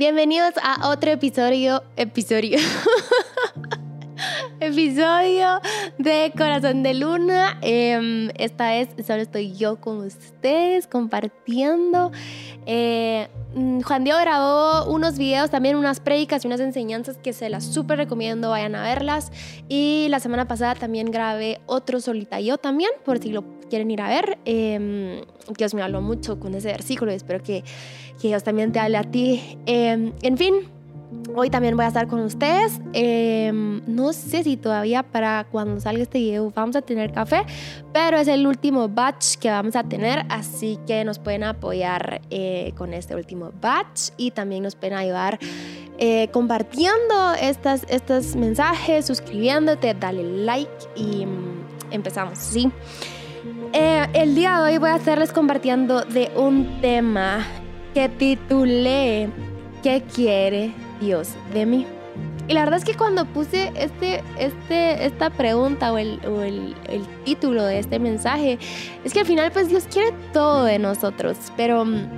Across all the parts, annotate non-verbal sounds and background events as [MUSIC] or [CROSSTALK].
Bienvenidos a otro episodio, episodio, [LAUGHS] episodio de Corazón de Luna. Em, esta vez solo estoy yo con ustedes compartiendo. Eh, mm, Juan Diego grabó unos videos, también unas prédicas y unas enseñanzas que se las súper recomiendo, vayan a verlas. Y la semana pasada también grabé otro solita yo también, por si lo quieren ir a ver. Eh, Dios me habló mucho con ese versículo y espero que que Dios también te hable a ti. Em, en fin, hoy también voy a estar con ustedes. Em, no sé si todavía para cuando salga este video vamos a tener café, pero es el último batch que vamos a tener, así que nos pueden apoyar eh, con este último batch y también nos pueden ayudar eh, compartiendo estas, estos mensajes, suscribiéndote, dale like y mm, empezamos, ¿sí? Eh, el día de hoy voy a estarles compartiendo de un tema que titulé ¿Qué quiere Dios de mí? Y la verdad es que cuando puse este, este, esta pregunta o, el, el, título de este mensaje, es que al final pues Dios quiere todo de nosotros, pero mm,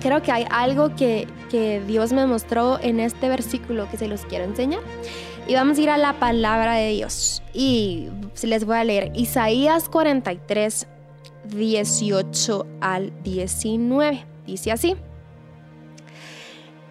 creo que hay algo que, que Dios me mostró en este versículo que se los quiero enseñar. Y vamos a ir a la palabra de Dios. Y les voy a leer Isaías 43, 18 al 19. Dice así.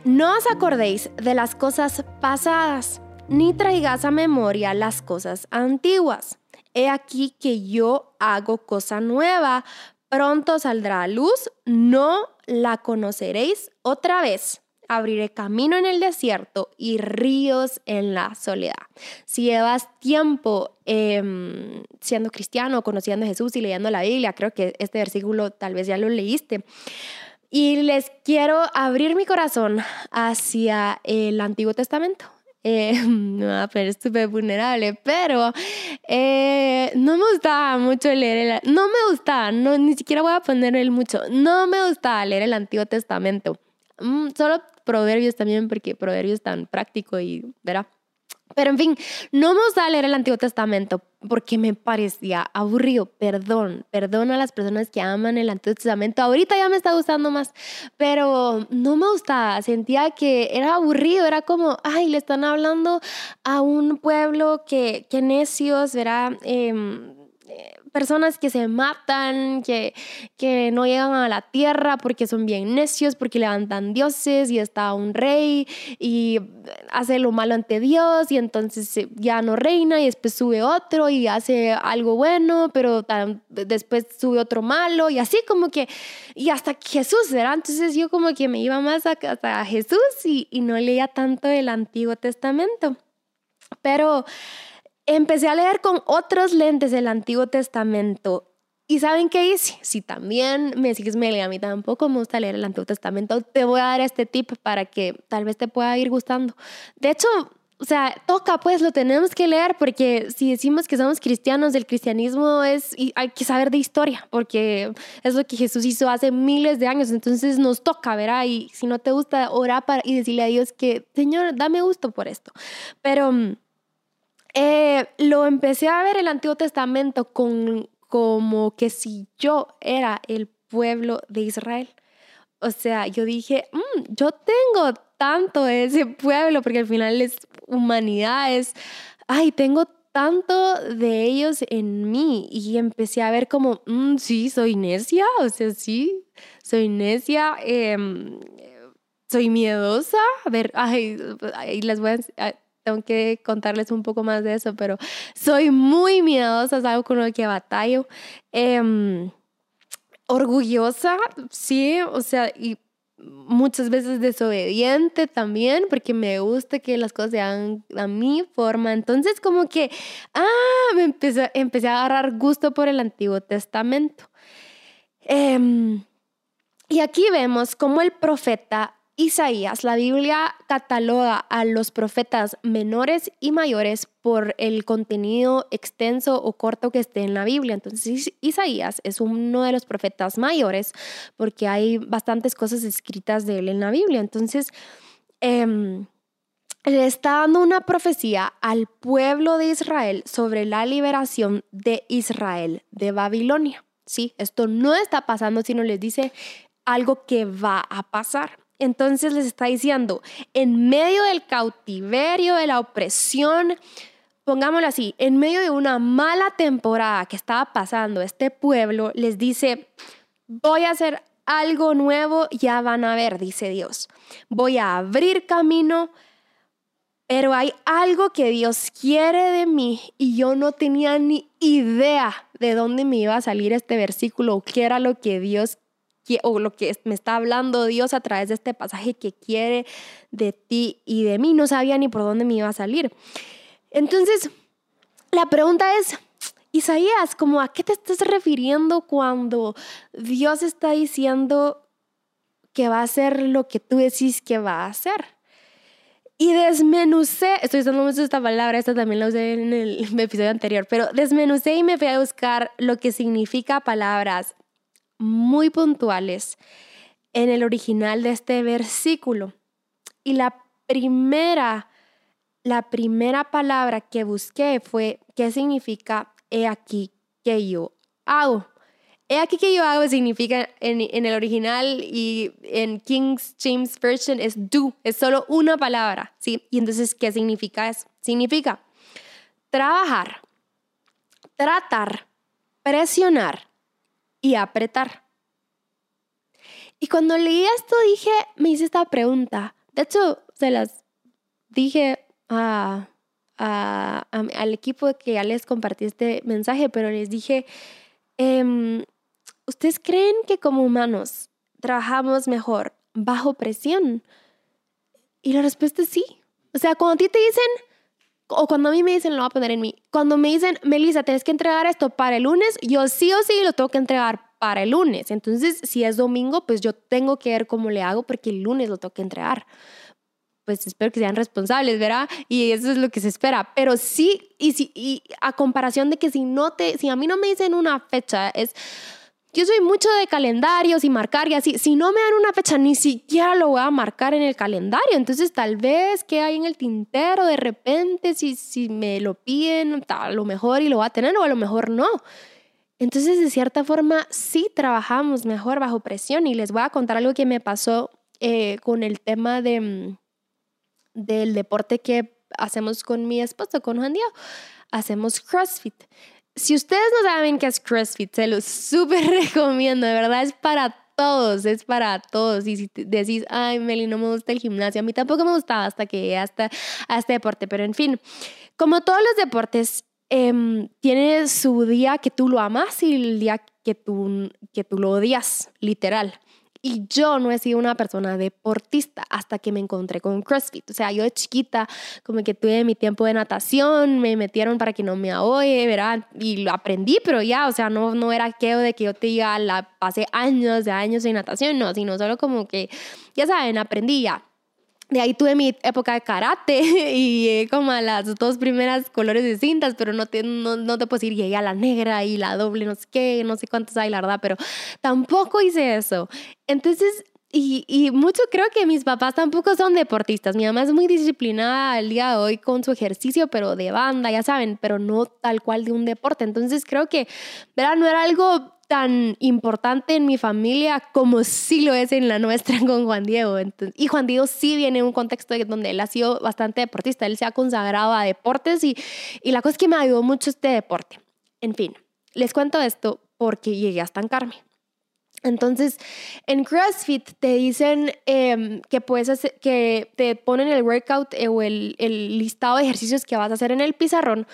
No os acordéis de las cosas pasadas, ni traigáis a memoria las cosas antiguas. He aquí que yo hago cosa nueva, pronto saldrá a luz, no la conoceréis otra vez. Abriré camino en el desierto y ríos en la soledad. Si llevas tiempo eh, siendo cristiano, conociendo a Jesús y leyendo la Biblia, creo que este versículo tal vez ya lo leíste. Y les quiero abrir mi corazón hacia el Antiguo Testamento. Eh, me va a súper vulnerable, pero eh, no me gustaba mucho leer el... No me gustaba, no, ni siquiera voy a poner el mucho. No me gustaba leer el Antiguo Testamento. Mm, solo Proverbios también, porque Proverbios tan práctico y, verá, pero en fin, no me gustaba leer el Antiguo Testamento porque me parecía aburrido. Perdón, perdón a las personas que aman el Antiguo Testamento. Ahorita ya me está gustando más, pero no me gustaba. Sentía que era aburrido, era como, ay, le están hablando a un pueblo que, que necios, ¿verdad? Eh, personas que se matan, que, que no llegan a la tierra porque son bien necios, porque levantan dioses y está un rey y hace lo malo ante Dios y entonces ya no reina y después sube otro y hace algo bueno, pero después sube otro malo y así como que, y hasta Jesús, ¿verdad? Entonces yo como que me iba más a, a Jesús y, y no leía tanto el Antiguo Testamento. Pero empecé a leer con otros lentes del Antiguo Testamento. ¿Y saben qué hice? Si también me sigues, me a mí tampoco me gusta leer el Antiguo Testamento, te voy a dar este tip para que tal vez te pueda ir gustando. De hecho, o sea, toca, pues lo tenemos que leer porque si decimos que somos cristianos, el cristianismo es, y hay que saber de historia porque es lo que Jesús hizo hace miles de años, entonces nos toca, ¿verdad? Y si no te gusta, orar y decirle a Dios que, Señor, dame gusto por esto. Pero mm, eh, lo empecé a ver el Antiguo Testamento con, como que si yo era el pueblo de Israel. O sea, yo dije, mm, yo tengo tanto de ese pueblo, porque al final es humanidad, es, ay, tengo tanto de ellos en mí. Y empecé a ver como, mm, sí, soy necia, o sea, sí, soy necia. Em, soy miedosa. A ver, ay, ay les voy a, tengo que contarles un poco más de eso, pero soy muy miedosa, es algo con lo que batallo. Em, orgullosa, sí, o sea, y muchas veces desobediente también, porque me gusta que las cosas sean a mi forma. Entonces, como que, ah, me empecé, empecé a agarrar gusto por el Antiguo Testamento. Em, y aquí vemos cómo el profeta Isaías, la Biblia cataloga a los profetas menores y mayores por el contenido extenso o corto que esté en la Biblia. Entonces Isaías es uno de los profetas mayores porque hay bastantes cosas escritas de él en la Biblia. Entonces, eh, le está dando una profecía al pueblo de Israel sobre la liberación de Israel de Babilonia. Sí, esto no está pasando, sino les dice algo que va a pasar. Entonces les está diciendo, en medio del cautiverio, de la opresión, pongámoslo así, en medio de una mala temporada que estaba pasando este pueblo, les dice, voy a hacer algo nuevo, ya van a ver, dice Dios. Voy a abrir camino, pero hay algo que Dios quiere de mí y yo no tenía ni idea de dónde me iba a salir este versículo o qué era lo que Dios o lo que me está hablando Dios a través de este pasaje que quiere de ti y de mí. No sabía ni por dónde me iba a salir. Entonces, la pregunta es, Isaías, ¿cómo a qué te estás refiriendo cuando Dios está diciendo que va a hacer lo que tú decís que va a hacer? Y desmenucé, estoy usando mucho esta palabra, esta también la usé en el [LAUGHS] episodio anterior, pero desmenucé y me fui a buscar lo que significa palabras muy puntuales en el original de este versículo. Y la primera, la primera palabra que busqué fue qué significa he aquí que yo hago. He aquí que yo hago significa en, en, el original y en King James Version es do, es solo una palabra, ¿sí? Y entonces, ¿qué significa eso? Significa trabajar, tratar, presionar y apretar. Y cuando leí esto dije, me hice esta pregunta. De hecho, se las dije al equipo que ya les compartí este mensaje, pero les dije, em, ¿ustedes creen que como humanos trabajamos mejor bajo presión? Y la respuesta es sí. O sea, cuando a ti te dicen, o cuando a mí me dicen, lo voy a poner en mí, cuando me dicen, Melissa, tienes que entregar esto para el lunes, yo sí o sí lo tengo que entregar para el lunes. Entonces, si es domingo, pues yo tengo que ver cómo le hago porque el lunes lo tengo que entregar pues espero que sean responsables, ¿verdad? Y eso es lo que se espera. Pero sí, y, si, y a comparación de que si no te, si a mí no me dicen una fecha, es, yo soy mucho de calendarios y marcar y así, si no me dan una fecha, ni siquiera lo voy a marcar en el calendario. Entonces tal vez que hay en el tintero de repente, si, si me lo piden, a lo mejor y lo va a tener o a lo mejor no. Entonces, de cierta forma, sí trabajamos mejor bajo presión y les voy a contar algo que me pasó eh, con el tema de mm, del deporte que hacemos con mi esposo, con Juan Diego. Hacemos CrossFit. Si ustedes no saben qué es CrossFit, se los súper [LAUGHS] recomiendo, de verdad es para todos, es para todos. Y si decís, ay, Meli, no me gusta el gimnasio, a mí tampoco me gustaba hasta que hasta, a este deporte, pero en fin, como todos los deportes, eh, tiene su día que tú lo amas y el día que tú, que tú lo odias, literal. Y yo no he sido una persona deportista hasta que me encontré con CrossFit. O sea, yo de chiquita como que tuve mi tiempo de natación, me metieron para que no me ahogue, ¿verdad? Y lo aprendí, pero ya, o sea, no, no era aquello de que yo te diga, la pasé años de años en natación, no, sino solo como que, ya saben, aprendí ya de ahí tuve mi época de karate [LAUGHS] y como a las dos primeras colores de cintas, pero no te, no, no te puedo decir, llegué a la negra y la doble, no sé qué, no sé cuántas hay, la verdad, pero tampoco hice eso. Entonces, y, y, mucho creo que mis papás tampoco son deportistas. Mi mamá es muy disciplinada al día de hoy con su ejercicio, pero de banda, ya saben, pero no tal cual de un deporte. Entonces creo que, ¿verdad? No era algo tan importante en mi familia como sí lo es en la nuestra con Juan Diego. y Juan Diego sí viene en un contexto donde él ha sido bastante deportista, él se ha consagrado a deportes y, y la cosa es que me ayudó mucho este deporte. En fin, les cuento esto porque llegué a estancarme. Entonces, en CrossFit te dicen em, que puedes hacer, que te ponen el workout eh, o el, el listado de ejercicios que vas a hacer en el pizarrón,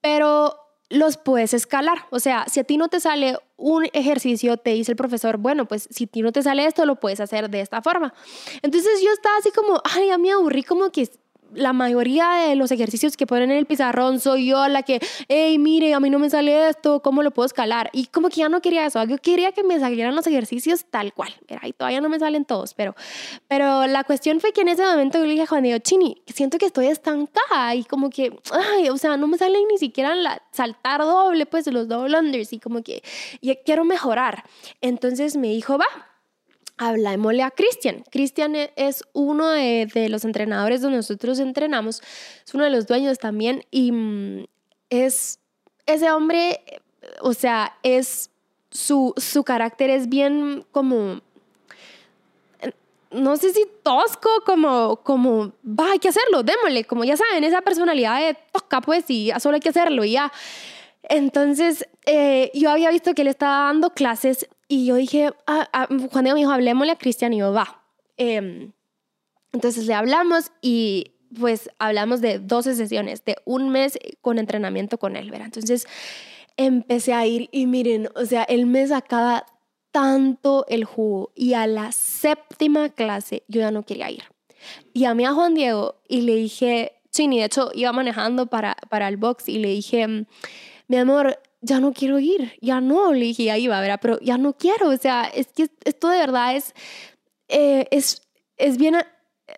pero los puedes escalar. O sea, si a ti no te sale un ejercicio, te dice el profesor, bueno, pues si a ti no te sale esto, lo puedes hacer de esta forma. Entonces yo estaba así como, ay, ya me aburrí como que la mayoría de los ejercicios que ponen en el pizarrón soy yo la que, hey, mire, a mí no me sale esto, ¿cómo lo puedo escalar? Y como que ya no quería eso, yo quería que me salieran los ejercicios tal cual, Mira, y todavía no me salen todos, pero, pero la cuestión fue que en ese momento yo le dije a Juan Diego, Chini, siento que estoy estancada y como que, ay, o sea, no me salen ni siquiera la, saltar doble, pues los double unders y como que y quiero mejorar. Entonces me dijo, va, hablámosle a Cristian. Cristian e, es uno de, los entrenadores donde nosotros entrenamos, es uno de los dueños también y mm, es ese hombre, o sea, es su, su carácter es bien como no sé si tosco, como, como, va, hay que hacerlo, démosle, como ya saben, esa personalidad de tosca, pues, y ya solo hay que hacerlo, ya. Entonces, eh, yo había visto que él estaba dando clases y yo dije, ah, ah, Juan Diego me dijo, hablemosle a Cristian y yo, va. Em, entonces le hablamos y pues hablamos de 12 sesiones, de un mes con entrenamiento con él, ¿verdad? Entonces empecé a ir y miren, o sea, él me sacaba tanto el jugo y a la séptima clase yo ya no quería ir. Mí a Juan Diego y le dije, Chini, de hecho iba manejando para, para el box y le dije, mi amor, ya no quiero ir, ya no, le dije, ya iba, ¿verdad? Pero ya no quiero, o sea, es que esto de verdad es, eh, es, es bien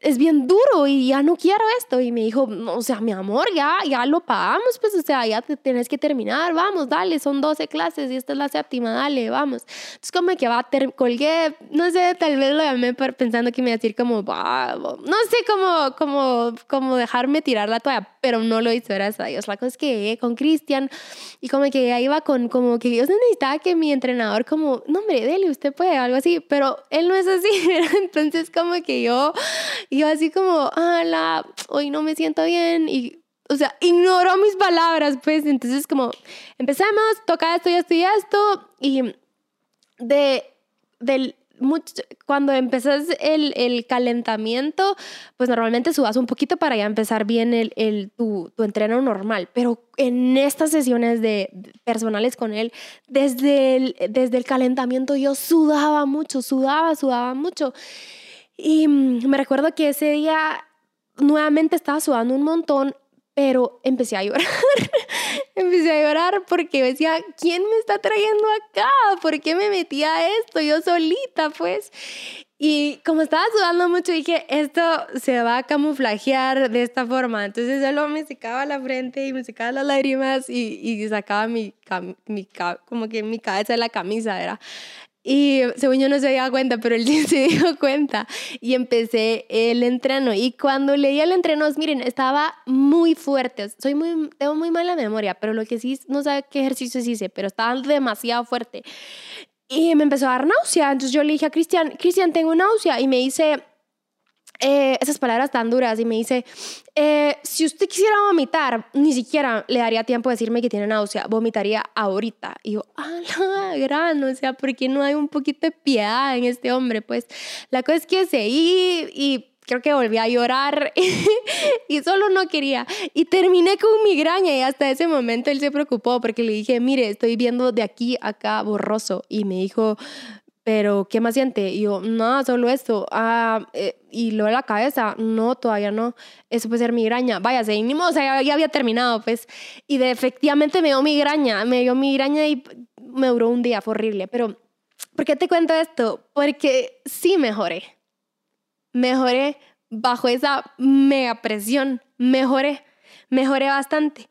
es bien duro y ya no quiero esto. Y me dijo, o sea, mi amor, ya, ya lo pagamos, pues, o sea, ya te tienes que terminar, vamos, dale, son 12 clases y esta es la séptima, dale, vamos. Entonces, como que va, colgué, no sé, tal vez lo llamé pensando que me iba a decir como, no sé, cómo como, como dejarme tirar la toalla, pero no lo hizo, gracias a Dios. La cosa es que con Cristian y como que ahí iba con, como que Dios necesitaba que mi entrenador como, no, hombre, dele, usted puede, algo así, pero él no es así, [LAUGHS] entonces como que yo y yo así como, la hoy no me siento bien y, o sea, ignoró mis palabras, pues. Entonces como, empezamos, toca esto y esto y esto. Y de, del, mucho, cuando empezas el, el, calentamiento, pues normalmente subas un poquito para ya empezar bien el, el, tu, tu entreno normal. Pero en estas sesiones de, personales con él, desde el, desde el calentamiento yo sudaba mucho, sudaba, sudaba mucho. Y mm, me recuerdo que ese día nuevamente estaba sudando un montón, pero empecé a llorar. [LAUGHS] empecé a llorar porque decía, ¿quién me está trayendo acá? ¿Por qué me metí esto yo solita, pues? Y como estaba sudando mucho, dije, esto se va a camuflajear de esta forma. Entonces solo me secaba la frente y me secaba las lágrimas y, y sacaba mi, mi, como que mi cabeza de la camisa, ¿verdad? Y según yo no se dio cuenta, pero él [LAUGHS] se dio cuenta. Y empecé el entreno. Y cuando leía el entreno, miren, estaba muy fuerte. Soy muy, tengo muy mala memoria, pero lo que sí, no sé qué ejercicios hice, pero estaba demasiado fuerte. Y me empezó a dar náusea. Entonces yo le dije a Cristian, Cristian, tengo náusea. Y me dice, eh, esas palabras tan duras y me dice, eh, si usted quisiera vomitar, ni siquiera le daría tiempo de decirme que tiene náusea, vomitaría ahorita. Y yo, ah, la gran, o sea, ¿por qué no hay un poquito de piedad en este hombre? Pues la cosa es que seguí y creo que volví a llorar [LAUGHS] y solo no quería. Y terminé con migraña y hasta ese momento él se preocupó porque le dije, mire, estoy viendo de aquí a acá borroso. Y me dijo, pero ¿qué más siente? Y yo, no, solo esto. Ah, eh, y luego la cabeza, no, todavía no. Eso puede ser migraña. Vaya, se o sea, ya, había terminado, pues. Y de, efectivamente me dio migraña, me dio migraña y me duró un día, fue horrible. Pero, ¿por qué te cuento esto? Porque sí mejoré. Mejoré bajo esa mega presión. Mejoré, mejoré bastante.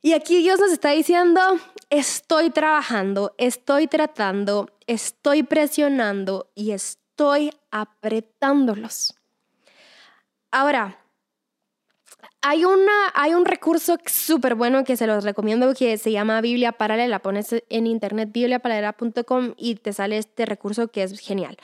Y aquí Dios nos está diciendo, estoy trabajando, estoy tratando, estoy presionando y estoy apretándolos. Ahora, hay, una, hay un recurso súper bueno que se los recomiendo que se llama Biblia Paralela. Pones en internet bibliaparalela.com y te sale este recurso que es genial.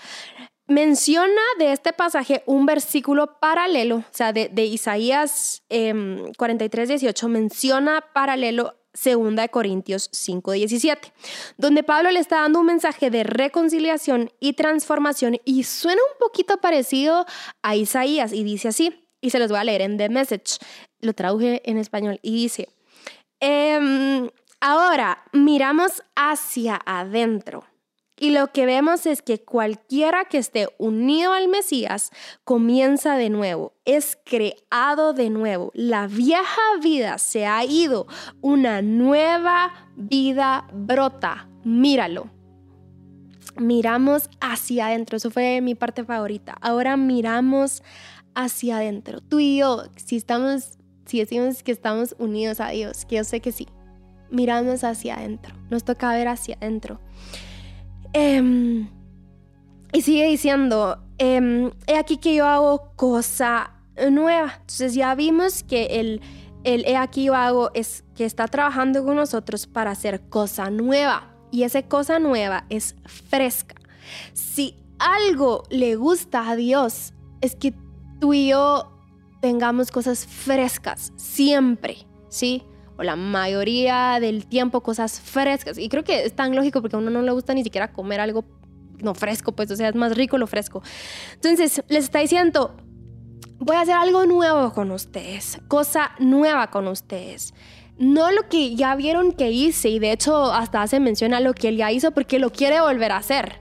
Menciona de este pasaje un versículo paralelo, o sea, de, Isaías 43, em, 18, menciona paralelo 2 Corintios 5, 17, donde Pablo le está dando un mensaje de reconciliación y transformación y suena un poquito parecido a Isaías y dice así, y se los voy a leer en The Message, lo traduje en español y dice, em, ahora miramos hacia adentro y lo que vemos es que cualquiera que esté unido al Mesías comienza de nuevo, es creado de nuevo. La vieja vida se ha ido, una nueva vida brota. Míralo. Miramos hacia adentro, eso fue mi parte favorita. Ahora miramos hacia adentro. Tú y yo, si estamos, si decimos que estamos unidos a Dios, que yo sé que sí, miramos hacia adentro. Nos toca ver hacia adentro. Em, y sigue diciendo, em, he aquí que yo hago cosa nueva. Entonces ya vimos que el, el he aquí yo hago es que está trabajando con nosotros para hacer cosa nueva. Y esa cosa nueva es fresca. Si algo le gusta a Dios, es que tú y yo tengamos cosas frescas, siempre, ¿sí? O la mayoría del tiempo cosas frescas. Y creo que es tan lógico porque a uno no le gusta ni siquiera comer algo no fresco, pues, o sea, es más rico lo fresco. Entonces, les está diciendo, voy a hacer algo nuevo con ustedes, cosa nueva con ustedes. No lo que ya vieron que hice, y de hecho hasta hace mención a lo que él ya hizo porque lo quiere volver a hacer.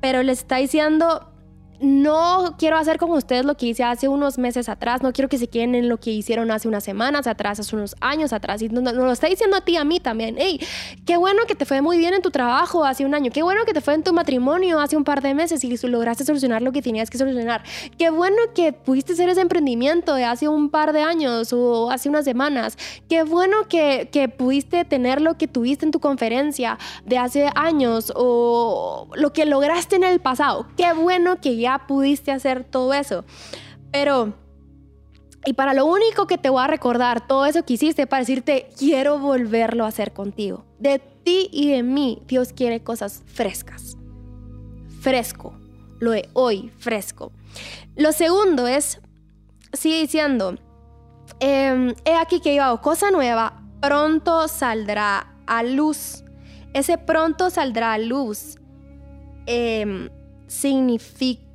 Pero les está diciendo, no quiero hacer como ustedes lo que hice hace unos meses atrás, no quiero que se queden en lo que hicieron hace unas semanas atrás, hace unos años atrás, y nos, lo está diciendo a ti, a mí también, hey, qué bueno que te fue muy bien en tu trabajo hace un año, qué bueno que te fue en tu matrimonio hace un par de meses y lograste solucionar lo que tenías que solucionar, qué bueno que pudiste hacer ese emprendimiento de hace un par de años o hace unas semanas, qué bueno que, que pudiste tener lo que tuviste en tu conferencia de hace años o lo que lograste en el pasado, qué bueno que ya ya pudiste hacer todo eso. Pero, y para lo único que te voy a recordar todo eso que hiciste, para decirte, quiero volverlo a hacer contigo. De ti y de mí, Dios quiere cosas frescas. Fresco. Lo de hoy, fresco. Lo segundo es, sigue diciendo, em, he aquí que yo hago cosa nueva, pronto saldrá a luz. Ese pronto saldrá a luz eh, significa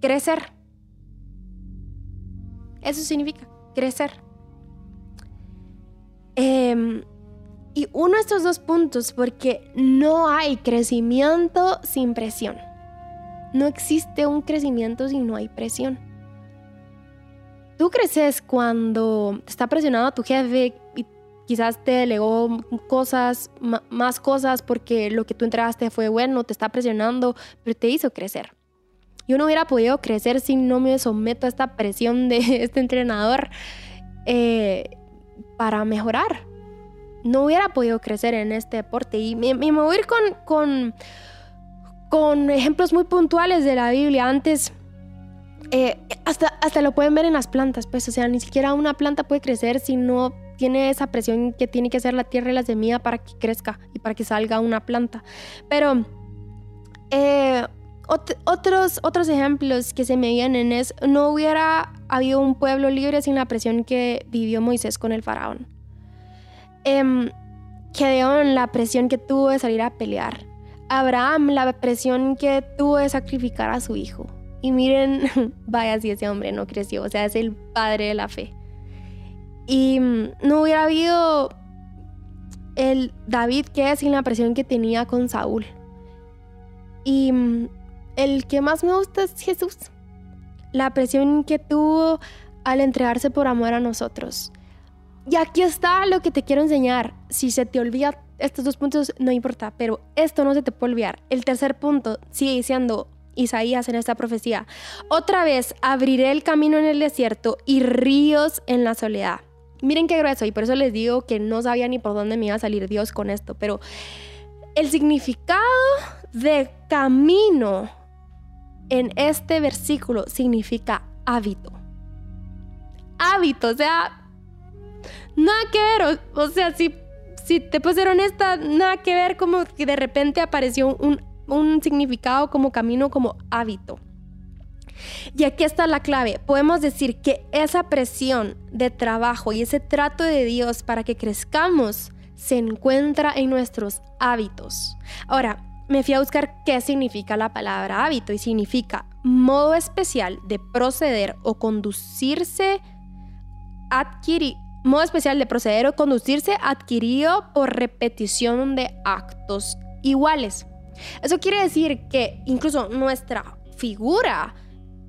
crecer. Eso significa crecer. Em, y uno de estos dos puntos, porque no hay crecimiento sin presión. No existe un crecimiento si no hay presión. Tú creces cuando está presionado tu jefe quizás te delegó cosas, más cosas porque lo que tú entregaste fue bueno, te está presionando, pero te hizo crecer. Yo no hubiera podido crecer si no me someto a esta presión de [LAUGHS] este entrenador eh, para mejorar. No hubiera podido crecer en este deporte. Y me, me voy a ir con, con, con, ejemplos muy puntuales de la Biblia. Antes, eh, hasta, hasta lo pueden ver en las plantas, pues, o sea, ni siquiera una planta puede crecer si no tiene esa presión que tiene que hacer la tierra y la semilla para que crezca y para que salga una planta. Pero eh, otros, otros ejemplos que se me vienen es, no hubiera habido un pueblo libre sin la presión que vivió Moisés con el faraón. Eh, Gedeón, la presión que tuvo de salir a pelear. Abraham, la presión que tuvo de sacrificar a su hijo. Y miren, [LAUGHS] vaya si ese hombre no creció, o sea, es el padre de la fe. Y mm, no hubiera habido el David que es sin la presión que tenía con Saúl. Y mm, el que más me gusta es Jesús. La presión que tuvo al entregarse por amor a nosotros. Y aquí está lo que te quiero enseñar. Si se te olvida estos dos puntos, no importa, pero esto no se te puede olvidar. El tercer punto sigue diciendo Isaías en esta profecía. Otra vez abriré el camino en el desierto y ríos en la soledad. Miren qué grueso y por eso les digo que no sabía ni por dónde me iba a salir Dios con esto, pero el significado de camino en este versículo significa hábito. Hábito, o sea, nada que ver, o, sea, si, si te puedo ser honesta, nada que ver como que de repente apareció un, un significado como camino, como hábito. Y aquí está la clave. Podemos decir que esa presión de trabajo y ese trato de Dios para que crezcamos se encuentra en nuestros hábitos. Ahora, me fui a buscar qué significa la palabra hábito y significa modo especial de proceder o conducirse adquirir modo especial de proceder o conducirse adquirido por repetición de actos iguales. Eso quiere decir que incluso nuestra figura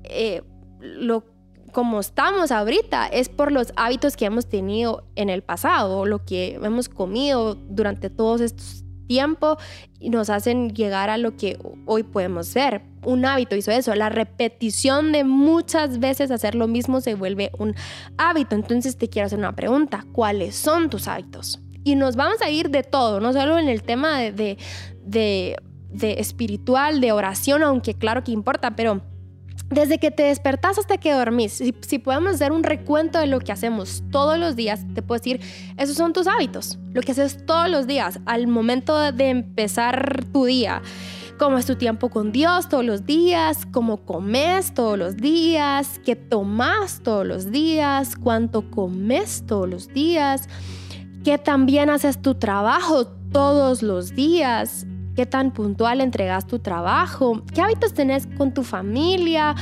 eh, lo, como estamos ahorita es por los hábitos que hemos tenido en el pasado, lo que hemos comido durante todos estos tiempos y nos hacen llegar a lo que hoy podemos ser. Un hábito hizo eso, la repetición de muchas veces hacer lo mismo se vuelve un hábito. Entonces te quiero hacer una pregunta, ¿cuáles son tus hábitos? Y nos vamos a ir de todo, no solo en el tema de, de espiritual, de oración, aunque claro que importa, pero desde que te despertas hasta que dormís, si, podemos hacer un recuento de lo que hacemos todos los días, te puedo decir, esos son tus hábitos, lo que haces todos los días al momento de empezar tu día. cómo es tu tiempo con Dios todos los días, cómo comes todos los días, qué tomas todos los días, cuánto comes todos los días, qué también haces tu trabajo todos los días, qué tan puntual entregas tu trabajo, qué hábitos tenés con tu familia,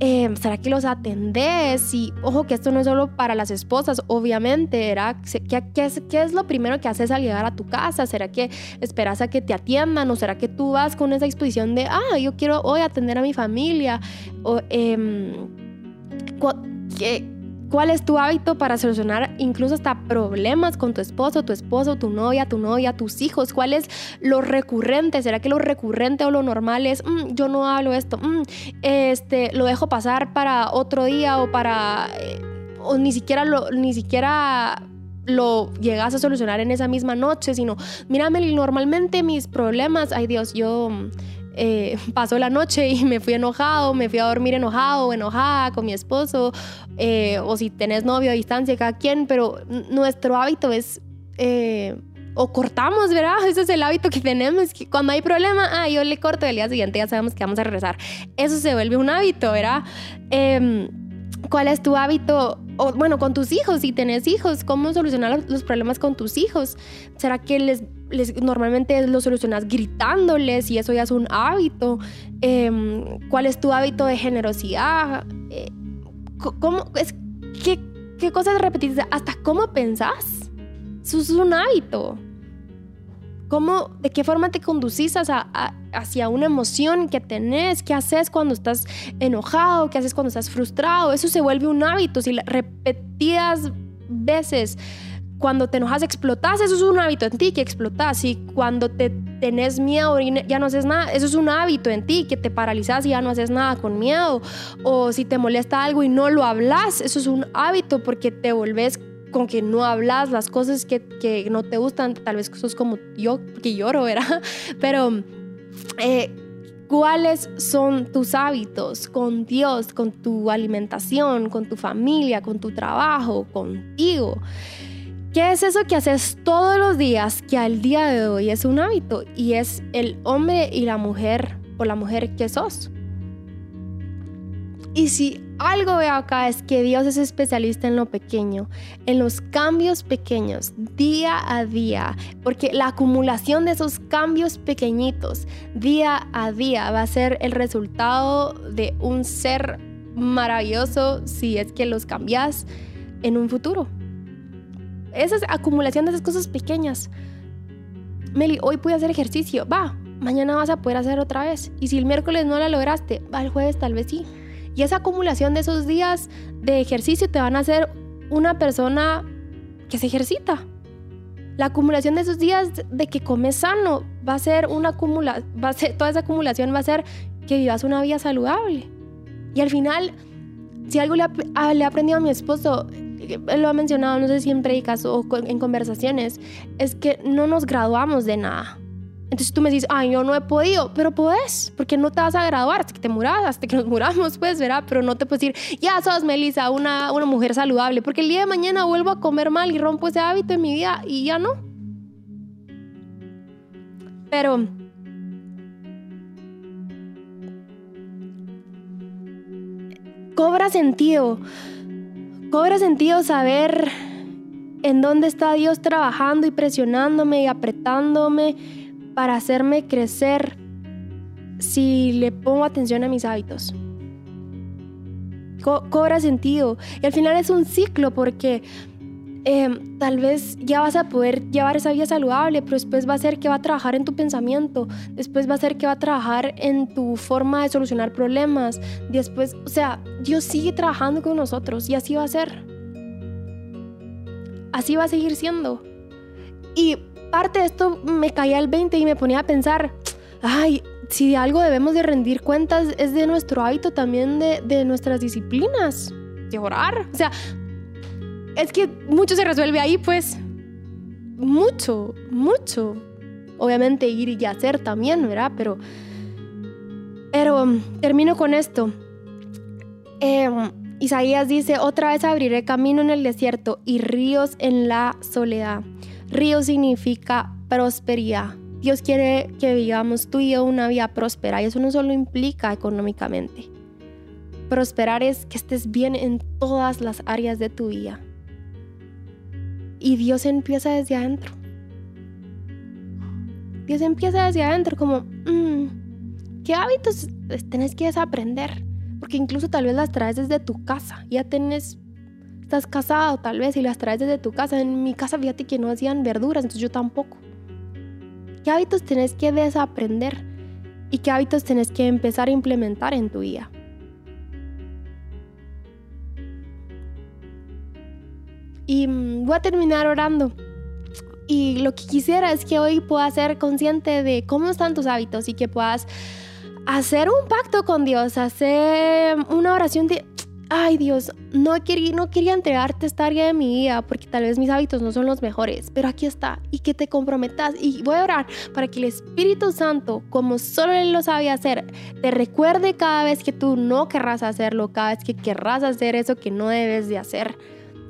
Em, ¿será que los atendés? Y ojo que esto no es solo para las esposas, obviamente, ¿era? ¿Qué, qué, es, lo primero que haces al llegar a tu casa? ¿Será que esperas a que te atiendan o será que tú vas con esa disposición de, ah, yo quiero hoy atender a mi familia? O, eh, ¿qué, ¿Cuál es tu hábito para solucionar incluso hasta problemas con tu esposo, tu esposo, tu novia, tu novia, tus hijos? ¿Cuál es lo recurrente? ¿Será que lo recurrente o lo normal es, mm, yo no hablo esto, mm, este, lo dejo pasar para otro día o para, eh, o ni siquiera lo, ni siquiera lo llegas a solucionar en esa misma noche, sino, mírame, normalmente mis problemas, ay Dios, yo eh, [LAUGHS] pasó la noche y me fui enojado, me fui a dormir enojado o enojada con mi esposo, eh, o si tenés novio a distancia, cada quien, pero nuestro hábito es... Eh, o cortamos, ¿verdad? [LAUGHS] Ese es el hábito que tenemos, que cuando hay problema, ah, yo le corto el día siguiente, ya sabemos que vamos a regresar. Eso se vuelve un hábito, ¿verdad? Em, ¿Cuál es tu hábito? O, bueno, con tus hijos, si tenés hijos, ¿cómo solucionar los problemas con tus hijos? ¿Será que les normalmente lo solucionas gritándoles y eso ya es un hábito. Em, ¿Cuál es tu hábito de generosidad? Eh, ¿cómo, es, qué, ¿Qué cosas repetís? ¿Hasta cómo pensás? Eso es un hábito. ¿Cómo, ¿De qué forma te conducís hacia una emoción que tenés? ¿Qué haces cuando estás enojado? ¿Qué haces cuando estás frustrado? Eso se vuelve un hábito. Si repetidas veces cuando te enojas explotas, eso es un hábito en ti que explotas. Y cuando te tenés miedo ya no haces nada, eso es un hábito en ti que te paralizas y ya no haces nada con miedo. O si te molesta algo y no lo hablas, eso es un hábito porque te volvés con que no hablas las cosas que, que no te gustan. Tal vez sos como yo, que lloro, ¿verdad? [LAUGHS] Pero... Eh, ¿Cuáles son tus hábitos con Dios, con tu alimentación, con tu familia, con tu trabajo, contigo? ¿Qué es eso que haces todos los días que al día de hoy es un hábito y es el hombre y la mujer o la mujer que sos? Y si algo veo acá es que Dios es especialista en lo pequeño, en los cambios pequeños, día a día, porque la acumulación de esos cambios pequeñitos, día a día, va a ser el resultado de un ser maravilloso si es que los cambias en un futuro esa acumulación de esas cosas pequeñas. Meli, hoy pude hacer ejercicio, va, mañana vas a poder hacer otra vez. Y si el miércoles no la lograste, va el jueves tal vez sí. Y esa acumulación de esos días de ejercicio te van a hacer una persona que se ejercita. La acumulación de esos días de que comes sano va a ser una acumula va a ser, toda esa acumulación va a ser que vivas una vida saludable. Y al final, si algo le, le he aprendido a mi esposo, lo ha mencionado, no sé si en predicas o en conversaciones, es que no nos graduamos de nada. Entonces tú me dices, ay, yo no he podido, pero puedes, porque no te vas a graduar hasta que te muras, hasta que nos muramos, pues, ¿verdad? Pero no te puedes decir, ya sos Melissa, una, una mujer saludable, porque el día de mañana vuelvo a comer mal y rompo ese hábito en mi vida y ya no. Pero cobra sentido Cobra sentido saber en dónde está Dios trabajando y presionándome y apretándome para hacerme crecer si le pongo atención a mis hábitos. cobra sentido. Y al final es un ciclo porque em, tal vez ya vas a poder llevar esa vida saludable, pero después va a ser que va a trabajar en tu pensamiento, después va a ser que va a trabajar en tu forma de solucionar problemas, después, o sea, Dios sigue trabajando con nosotros y así va a ser. Así va a seguir siendo. Y parte de esto me caía el 20 y me ponía a pensar, ay, si de algo debemos de rendir cuentas es de nuestro hábito también de, de nuestras disciplinas, de orar. O sea, es que mucho se resuelve ahí, pues. Mucho, mucho. Obviamente ir y hacer también, ¿verdad? Pero, pero termino con esto. Em, Isaías dice, otra vez abriré camino en el desierto y ríos en la soledad. Río significa prosperidad. Dios quiere que vivamos tú y yo una vida próspera y eso no solo implica económicamente. Prosperar es que estés bien en todas las áreas de tu vida. Y Dios empieza desde adentro. Dios empieza desde adentro como, mm, ¿qué hábitos tenés que desaprender? Porque incluso tal vez las traes desde tu casa. Ya tenés, estás casado tal vez y las traes desde tu casa. En mi casa fíjate que no hacían verduras, entonces yo tampoco. ¿Qué hábitos tenés que desaprender? ¿Y qué hábitos tenés que empezar a implementar en tu vida? Y voy a terminar orando. Y lo que quisiera es que hoy puedas ser consciente de cómo están tus hábitos y que puedas hacer un pacto con Dios, hacer una oración de, ay Dios, no quería, no quería entregarte esta área de mi vida porque tal vez mis hábitos no son los mejores, pero aquí está y que te comprometas y voy a orar para que el Espíritu Santo, como solo Él lo sabe hacer, te recuerde cada vez que tú no querrás hacerlo, cada vez que querrás hacer eso que no debes de hacer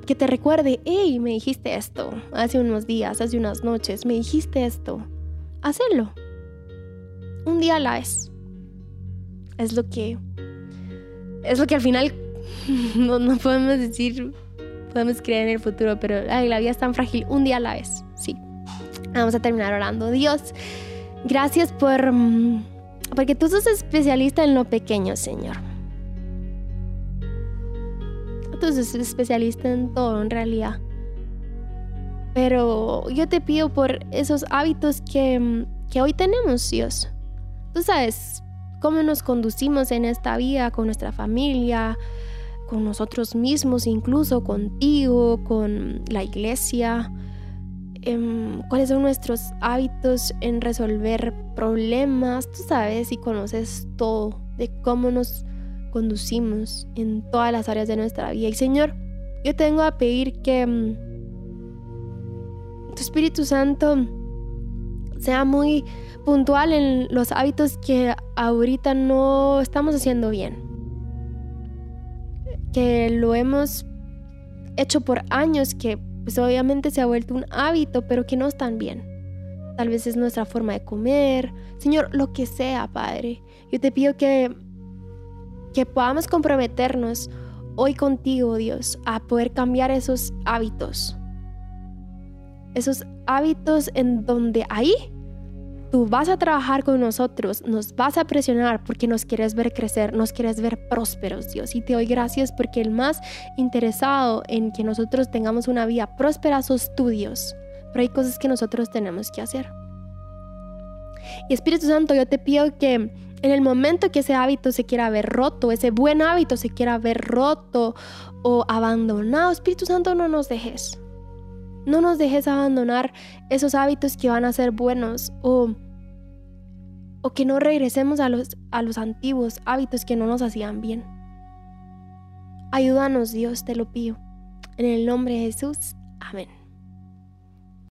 que te recuerde, hey, me dijiste esto hace unos días, hace unas noches, me dijiste esto. Hacerlo. Un día a la vez. Es lo que. Es lo que al final [LAUGHS] no, no podemos decir. Podemos creer en el futuro, pero ay, la vida es tan frágil. Un día a la vez. Sí. Vamos a terminar orando. Dios, gracias por. Mm, porque tú sos especialista en lo pequeño, Señor. Entonces es especialista en todo en realidad. Pero yo te pido por esos hábitos que, que hoy tenemos, Dios. Tú sabes cómo nos conducimos en esta vida con nuestra familia, con nosotros mismos, incluso contigo, con la iglesia. Em, cuáles son nuestros hábitos en resolver problemas. Tú sabes y conoces todo de cómo nos conducimos en todas las áreas de nuestra vida. Y Señor, yo tengo a pedir que mm, tu Espíritu Santo sea muy puntual en los hábitos que ahorita no estamos haciendo bien. Que lo hemos hecho por años, que pues obviamente se ha vuelto un hábito, pero que no están bien. Tal vez es nuestra forma de comer. Señor, lo que sea, Padre. Yo te pido que que podamos comprometernos hoy contigo, Dios, a poder cambiar esos hábitos. Esos hábitos en donde ahí tú vas a trabajar con nosotros, nos vas a presionar porque nos quieres ver crecer, nos quieres ver prósperos, Dios. Y te doy gracias porque el más interesado en que nosotros tengamos una vida próspera sos tú, Dios. Pero hay cosas que nosotros tenemos que hacer. Y Espíritu Santo, yo te pido que en el momento que ese hábito se quiera ver roto, ese buen hábito se quiera ver roto o abandonado, Espíritu Santo, no nos dejes. No nos dejes abandonar esos hábitos que van a ser buenos o, que no regresemos a los, a los antiguos hábitos que no nos hacían bien. Ayúdanos, Dios, te lo pido. En el nombre de Jesús. Amén.